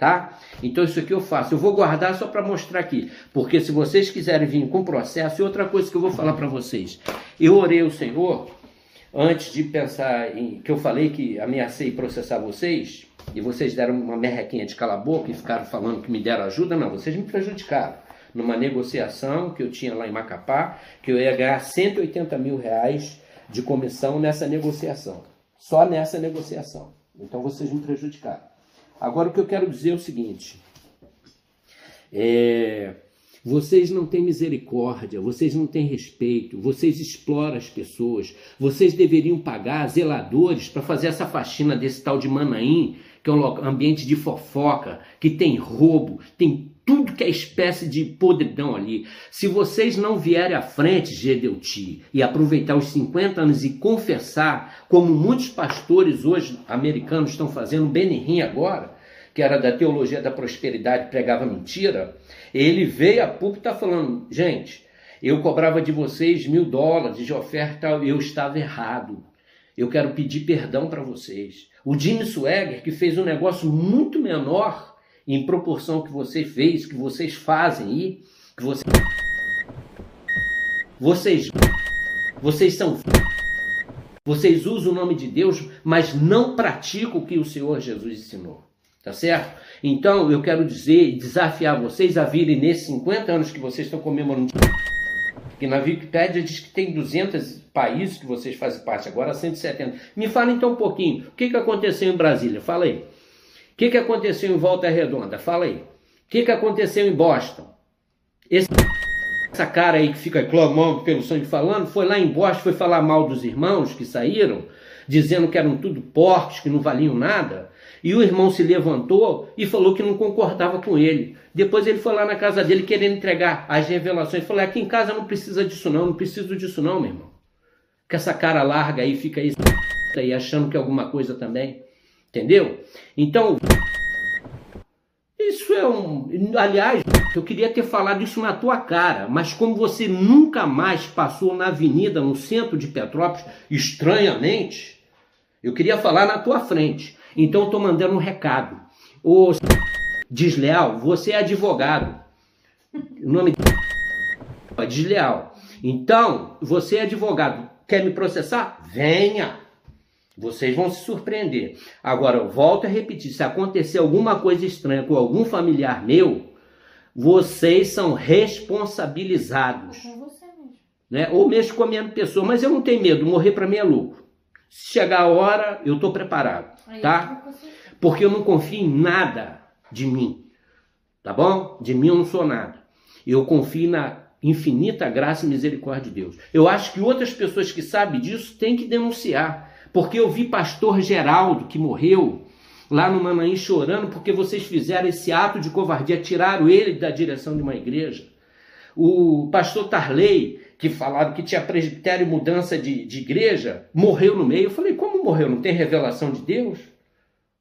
Tá? Então isso aqui eu faço. Eu vou guardar só para mostrar aqui, porque se vocês quiserem vir com processo, e outra coisa que eu vou falar para vocês. Eu orei o Senhor antes de pensar em que eu falei que ameacei processar vocês, e vocês deram uma merrequinha de cala boca e ficaram falando que me deram ajuda, não, vocês me prejudicaram. Numa negociação que eu tinha lá em Macapá, que eu ia ganhar 180 mil reais de comissão nessa negociação. Só nessa negociação. Então vocês me prejudicaram. Agora o que eu quero dizer é o seguinte: é, vocês não têm misericórdia, vocês não têm respeito, vocês exploram as pessoas, vocês deveriam pagar zeladores para fazer essa faxina desse tal de Manaim, que é um ambiente de fofoca, que tem roubo, tem tudo que é espécie de podridão ali. Se vocês não vierem à frente, Gedeuti, e aproveitar os 50 anos e confessar, como muitos pastores hoje americanos estão fazendo, Benihim agora, que era da teologia da prosperidade, pregava mentira, ele veio a público e está falando, gente, eu cobrava de vocês mil dólares de oferta, eu estava errado. Eu quero pedir perdão para vocês. O Jimmy Swagger, que fez um negócio muito menor em proporção que você fez, que vocês fazem aí, que você... vocês vocês são vocês usam o nome de Deus, mas não praticam o que o Senhor Jesus ensinou. Tá certo? Então, eu quero dizer, desafiar vocês a virem nesses 50 anos que vocês estão comemorando. Que na Wikipédia diz que tem 200 países que vocês fazem parte, agora 170. Me fala então um pouquinho, o que, que aconteceu em Brasília? Fala aí que, que aconteceu em Volta Redonda? Fala aí. O que, que aconteceu em Boston? Esse, essa cara aí que fica clamando pelo sangue falando, foi lá em Boston, foi falar mal dos irmãos que saíram, dizendo que eram tudo porcos, que não valiam nada. E o irmão se levantou e falou que não concordava com ele. Depois ele foi lá na casa dele querendo entregar as revelações. Falou: aqui em casa não precisa disso não, não preciso disso não, meu irmão. Que essa cara larga aí fica aí, aí achando que é alguma coisa também. Entendeu? Então, isso é um. Aliás, eu queria ter falado isso na tua cara, mas como você nunca mais passou na avenida, no centro de Petrópolis, estranhamente, eu queria falar na tua frente. Então, estou mandando um recado. Ô desleal, você é advogado. O nome é desleal. Então, você é advogado. Quer me processar? Venha. Vocês vão se surpreender. Agora, eu volto a repetir: se acontecer alguma coisa estranha com algum familiar meu, vocês são responsabilizados. Você mesmo. Né? Ou mesmo com a minha pessoa. Mas eu não tenho medo, morrer para mim é lucro. Se chegar a hora, eu estou preparado. Tá? Porque eu não confio em nada de mim. Tá bom? De mim eu não sou nada. Eu confio na infinita graça e misericórdia de Deus. Eu acho que outras pessoas que sabem disso têm que denunciar. Porque eu vi pastor Geraldo, que morreu, lá no Manaim chorando, porque vocês fizeram esse ato de covardia, tiraram ele da direção de uma igreja. O pastor Tarley, que falaram que tinha presbitério e mudança de, de igreja, morreu no meio. Eu falei, como morreu? Não tem revelação de Deus?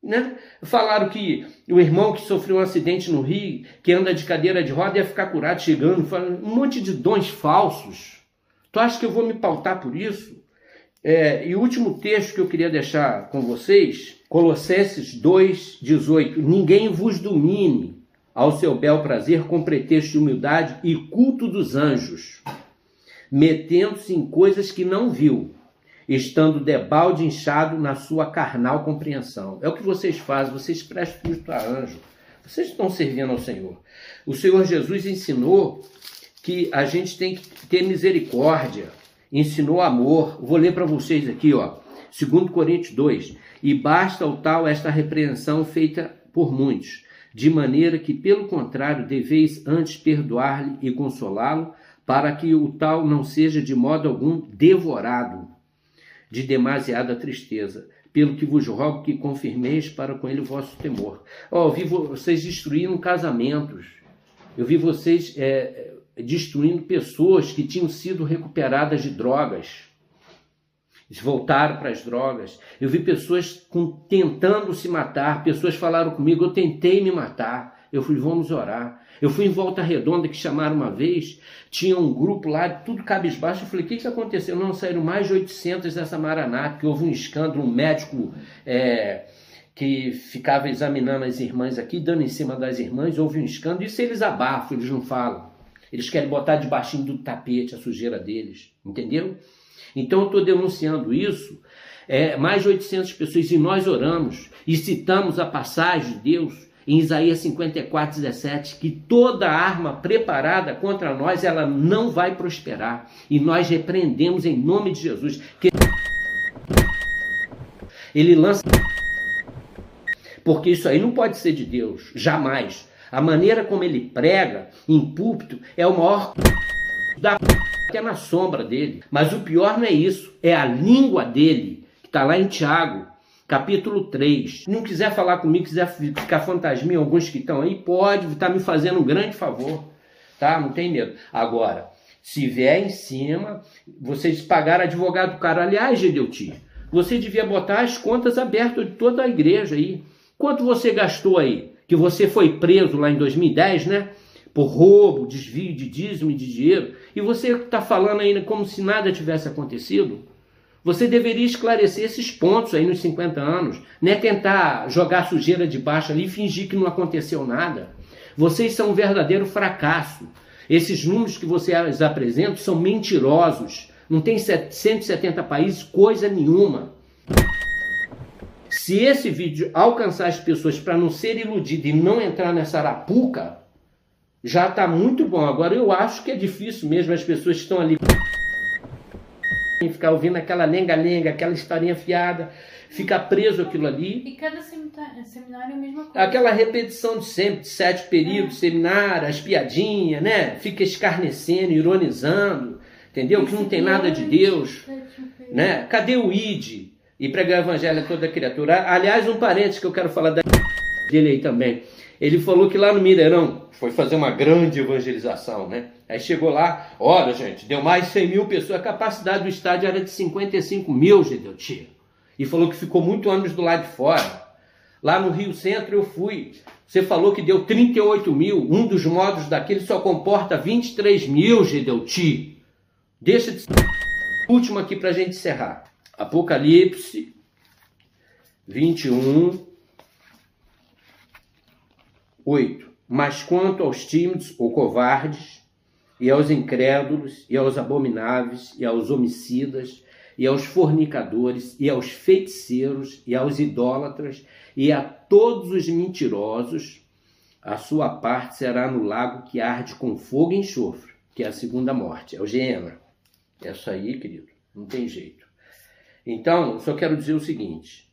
Né? Falaram que o irmão que sofreu um acidente no Rio, que anda de cadeira de roda, ia ficar curado chegando. Um monte de dons falsos. Tu acha que eu vou me pautar por isso? É, e o último texto que eu queria deixar com vocês, Colossenses 2, 18. Ninguém vos domine ao seu bel prazer com pretexto de humildade e culto dos anjos, metendo-se em coisas que não viu, estando debalde inchado na sua carnal compreensão. É o que vocês fazem, vocês prestam culto a anjo. Vocês estão servindo ao Senhor. O Senhor Jesus ensinou que a gente tem que ter misericórdia, ensinou amor. Vou ler para vocês aqui, ó. 2 Coríntios 2. E basta o tal esta repreensão feita por muitos, de maneira que, pelo contrário, deveis antes perdoar-lhe e consolá-lo, para que o tal não seja de modo algum devorado de demasiada tristeza. Pelo que vos rogo que confirmeis para com ele o vosso temor. Oh, eu vi vocês destruindo casamentos. Eu vi vocês é, destruindo pessoas que tinham sido recuperadas de drogas. Eles voltaram para as drogas. Eu vi pessoas com, tentando se matar. Pessoas falaram comigo: eu tentei me matar. Eu fui, vamos orar. Eu fui em Volta Redonda, que chamaram uma vez. Tinha um grupo lá, tudo cabisbaixo. Eu falei: o que, que aconteceu? Não, saíram mais de 800 dessa Maranata, que houve um escândalo. Um médico. É, que ficava examinando as irmãs aqui, dando em cima das irmãs, houve um escândalo. Isso eles abafam, eles não falam. Eles querem botar debaixo do tapete a sujeira deles, entendeu? Então eu estou denunciando isso. É, mais de 800 pessoas, e nós oramos e citamos a passagem de Deus em Isaías 54, 17, que toda arma preparada contra nós, ela não vai prosperar. E nós repreendemos em nome de Jesus. Que ele lança. Porque isso aí não pode ser de Deus, jamais. A maneira como ele prega em púlpito é o maior da é na sombra dele. Mas o pior não é isso, é a língua dele, que está lá em Tiago, capítulo 3. Se não quiser falar comigo, quiser ficar fantasminha, alguns que estão aí, pode, está me fazendo um grande favor, tá? Não tem medo. Agora, se vier em cima, vocês pagaram advogado do cara. Aliás, Gedeuti, você devia botar as contas abertas de toda a igreja aí. Quanto você gastou aí? Que você foi preso lá em 2010, né? por roubo, desvio de dízimo e de dinheiro, e você está falando ainda como se nada tivesse acontecido, você deveria esclarecer esses pontos aí nos 50 anos, né? tentar jogar sujeira de baixo ali e fingir que não aconteceu nada. Vocês são um verdadeiro fracasso. Esses números que vocês apresentam são mentirosos. Não tem 170 países, coisa nenhuma. Se esse vídeo alcançar as pessoas para não ser iludido e não entrar nessa arapuca, já está muito bom. Agora eu acho que é difícil mesmo as pessoas estão ali ficar ouvindo aquela lenga-lenga, aquela historinha fiada, ficar preso aquilo ali. E cada seminário é a mesma coisa. Aquela repetição de sempre, de sete períodos, é. seminário, as piadinhas, né? Fica escarnecendo, ironizando, entendeu? que não tem nada de Deus, né? Cadê o ID? E pregar o evangelho a toda criatura. Aliás, um parênteses que eu quero falar dele aí também. Ele falou que lá no Mineirão foi fazer uma grande evangelização, né? Aí chegou lá, olha gente, deu mais de 100 mil pessoas, a capacidade do estádio era de 55 mil, Gedeutia. E falou que ficou muito anos do lado de fora. Lá no Rio Centro eu fui. Você falou que deu 38 mil. Um dos modos daquele só comporta 23 mil, Gedeuti. Deixa de. Último aqui para gente encerrar. Apocalipse 21, 8. Mas quanto aos tímidos ou covardes, e aos incrédulos, e aos abomináveis, e aos homicidas, e aos fornicadores, e aos feiticeiros, e aos idólatras, e a todos os mentirosos, a sua parte será no lago que arde com fogo e enxofre, que é a segunda morte, é o. É isso aí, querido, não tem jeito. Então, só quero dizer o seguinte: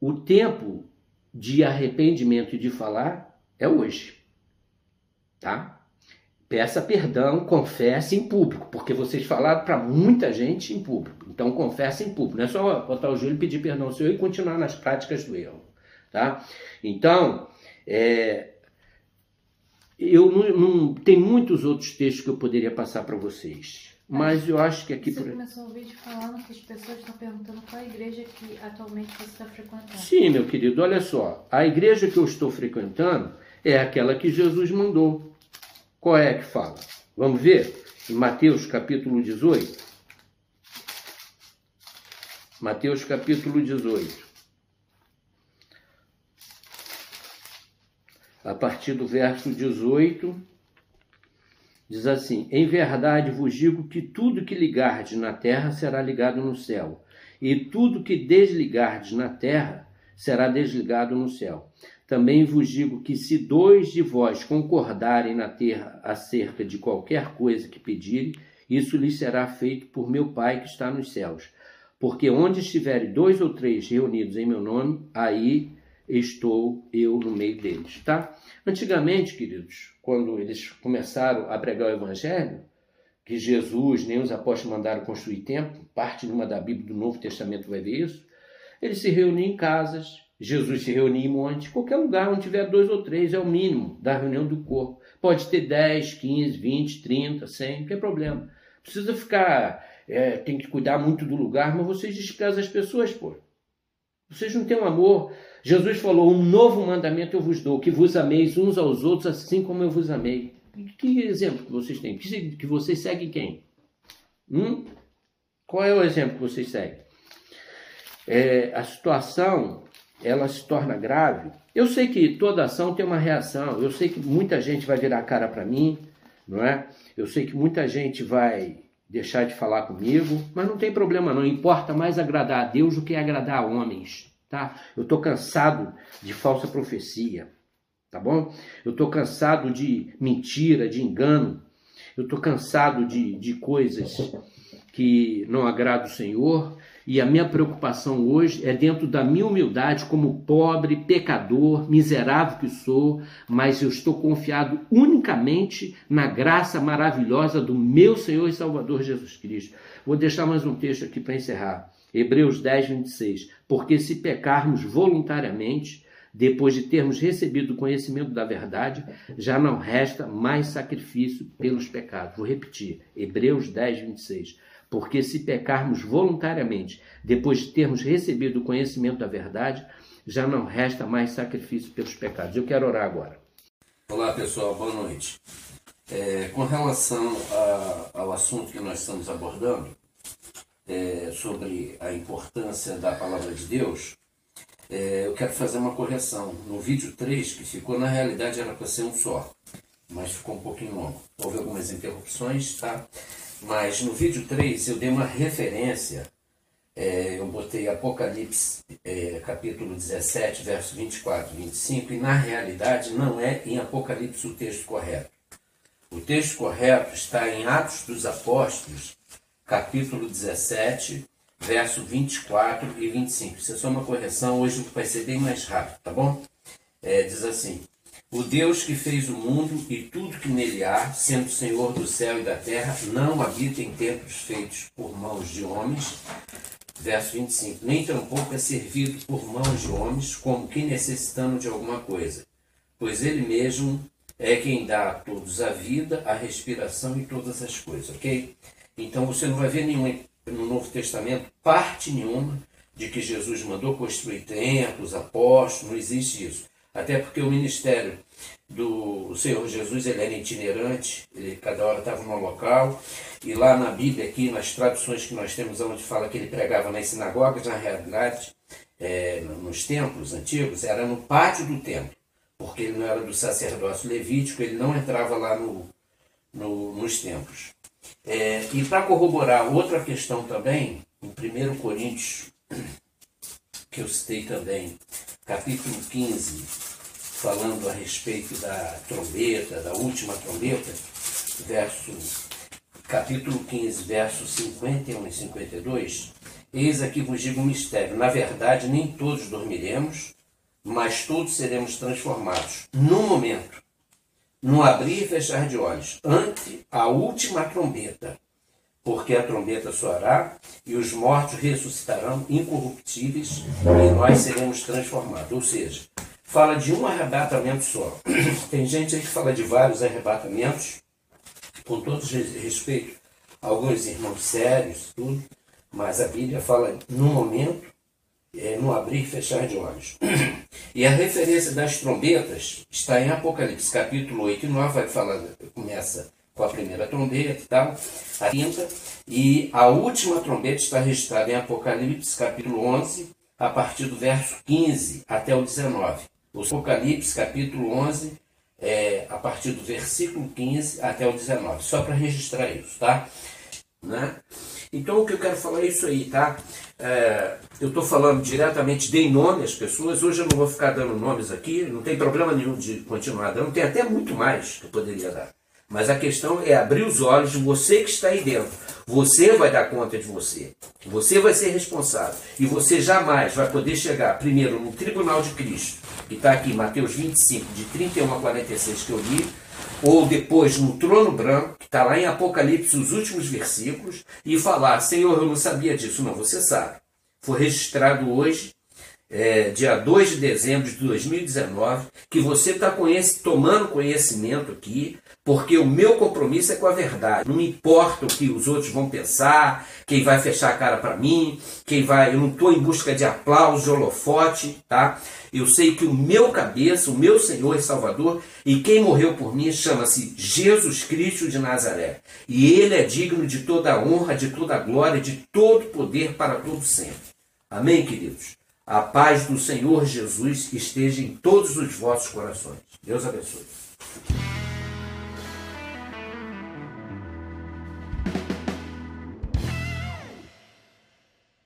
o tempo de arrependimento e de falar é hoje. Tá? Peça perdão, confesse em público, porque vocês falaram para muita gente em público. Então confesse em público. Não é só botar o joelho e pedir perdão ao Senhor e continuar nas práticas do erro. Tá? Então, é, eu não, não, tem muitos outros textos que eu poderia passar para vocês. Mas eu acho que aqui. Você por... começou o vídeo falando que as pessoas estão perguntando qual é a igreja que atualmente você está frequentando. Sim, meu querido, olha só. A igreja que eu estou frequentando é aquela que Jesus mandou. Qual é que fala? Vamos ver? Em Mateus capítulo 18. Mateus capítulo 18. A partir do verso 18 Diz assim: Em verdade vos digo que tudo que ligardes na terra será ligado no céu, e tudo que desligardes na terra será desligado no céu. Também vos digo que se dois de vós concordarem na terra acerca de qualquer coisa que pedirem, isso lhes será feito por meu Pai que está nos céus. Porque onde estiverem dois ou três reunidos em meu nome, aí estou eu no meio deles, tá? Antigamente, queridos, quando eles começaram a pregar o evangelho, que Jesus nem os apóstolos mandaram construir templo, parte de uma da Bíblia do Novo Testamento vai ver isso, eles se reuniam em casas, Jesus se reunia em monte, qualquer lugar onde tiver dois ou três é o mínimo da reunião do corpo. Pode ter 10, 15, 20, 30, 100, não tem problema. Precisa ficar, é, tem que cuidar muito do lugar, mas vocês desprezam as pessoas, pô. Vocês não têm um amor. Jesus falou: Um novo mandamento eu vos dou, que vos ameis uns aos outros, assim como eu vos amei. Que exemplo que vocês têm? Que vocês seguem quem? Hum? Qual é o exemplo que vocês seguem? É, a situação ela se torna grave. Eu sei que toda ação tem uma reação. Eu sei que muita gente vai virar a cara para mim, não é? Eu sei que muita gente vai deixar de falar comigo, mas não tem problema não, importa mais agradar a Deus do que agradar a homens, tá? Eu tô cansado de falsa profecia, tá bom? Eu tô cansado de mentira, de engano, eu tô cansado de, de coisas que não agradam o Senhor, e a minha preocupação hoje é dentro da minha humildade como pobre, pecador, miserável que sou, mas eu estou confiado unicamente na graça maravilhosa do meu Senhor e Salvador Jesus Cristo. Vou deixar mais um texto aqui para encerrar. Hebreus 10, 26. Porque se pecarmos voluntariamente, depois de termos recebido o conhecimento da verdade, já não resta mais sacrifício pelos pecados. Vou repetir. Hebreus 10, 26 porque se pecarmos voluntariamente, depois de termos recebido o conhecimento da verdade, já não resta mais sacrifício pelos pecados. Eu quero orar agora. Olá pessoal, boa noite. É, com relação a, ao assunto que nós estamos abordando, é, sobre a importância da palavra de Deus, é, eu quero fazer uma correção. No vídeo 3, que ficou, na realidade era para ser um só, mas ficou um pouquinho longo. Houve algumas interrupções, tá? Mas no vídeo 3 eu dei uma referência, é, eu botei Apocalipse é, capítulo 17, verso 24 e 25, e na realidade não é em Apocalipse o texto correto. O texto correto está em Atos dos Apóstolos, capítulo 17, verso 24 e 25. Isso é só uma correção, hoje vai ser bem mais rápido, tá bom? É, diz assim: o Deus que fez o mundo e tudo que nele há, sendo Senhor do céu e da terra, não habita em templos feitos por mãos de homens. Verso 25: Nem tampouco é servido por mãos de homens, como que necessitando de alguma coisa, pois ele mesmo é quem dá a todos a vida, a respiração e todas as coisas, ok? Então você não vai ver nenhum, no Novo Testamento parte nenhuma de que Jesus mandou construir templos, apóstolos, não existe isso. Até porque o ministério do Senhor Jesus ele era itinerante, ele cada hora estava num local, e lá na Bíblia, aqui nas traduções que nós temos, onde fala que ele pregava nas sinagogas, na realidade, é, nos templos antigos, era no pátio do templo, porque ele não era do sacerdócio levítico, ele não entrava lá no, no nos templos. É, e para corroborar outra questão também, em 1 Coríntios, que eu citei também, capítulo 15, falando a respeito da trombeta, da última trombeta, verso, capítulo 15, versos 51 e 52, eis aqui vos digo um mistério. Na verdade, nem todos dormiremos, mas todos seremos transformados num momento, num abrir e fechar de olhos, ante a última trombeta. Porque a trombeta soará e os mortos ressuscitarão incorruptíveis e nós seremos transformados. Ou seja, fala de um arrebatamento só. Tem gente que fala de vários arrebatamentos, com todo respeito, alguns irmãos sérios, tudo, mas a Bíblia fala no momento, é, no abrir e fechar de olhos. E a referência das trombetas está em Apocalipse capítulo 8 e 9, vai falar, começa com a primeira trombeta e tal, a quinta, e a última trombeta está registrada em Apocalipse capítulo 11, a partir do verso 15 até o 19. O Apocalipse capítulo 11, é, a partir do versículo 15 até o 19, só para registrar isso, tá? Né? Então o que eu quero falar é isso aí, tá? É, eu estou falando diretamente, dei nome às pessoas, hoje eu não vou ficar dando nomes aqui, não tem problema nenhum de continuar dando, tem até muito mais que eu poderia dar. Mas a questão é abrir os olhos de você que está aí dentro. Você vai dar conta de você. Você vai ser responsável. E você jamais vai poder chegar, primeiro, no tribunal de Cristo, que está aqui, Mateus 25, de 31 a 46, que eu li, ou depois no trono branco, que está lá em Apocalipse, os últimos versículos, e falar: Senhor, eu não sabia disso. Não, você sabe. Foi registrado hoje, é, dia 2 de dezembro de 2019, que você está tomando conhecimento aqui, porque o meu compromisso é com a verdade. Não me importa o que os outros vão pensar, quem vai fechar a cara para mim, quem vai. Eu não estou em busca de aplauso, de holofote, tá? Eu sei que o meu cabeça, o meu Senhor e Salvador, e quem morreu por mim chama-se Jesus Cristo de Nazaré. E ele é digno de toda a honra, de toda a glória, de todo poder para todo sempre. Amém, queridos? A paz do Senhor Jesus esteja em todos os vossos corações. Deus abençoe.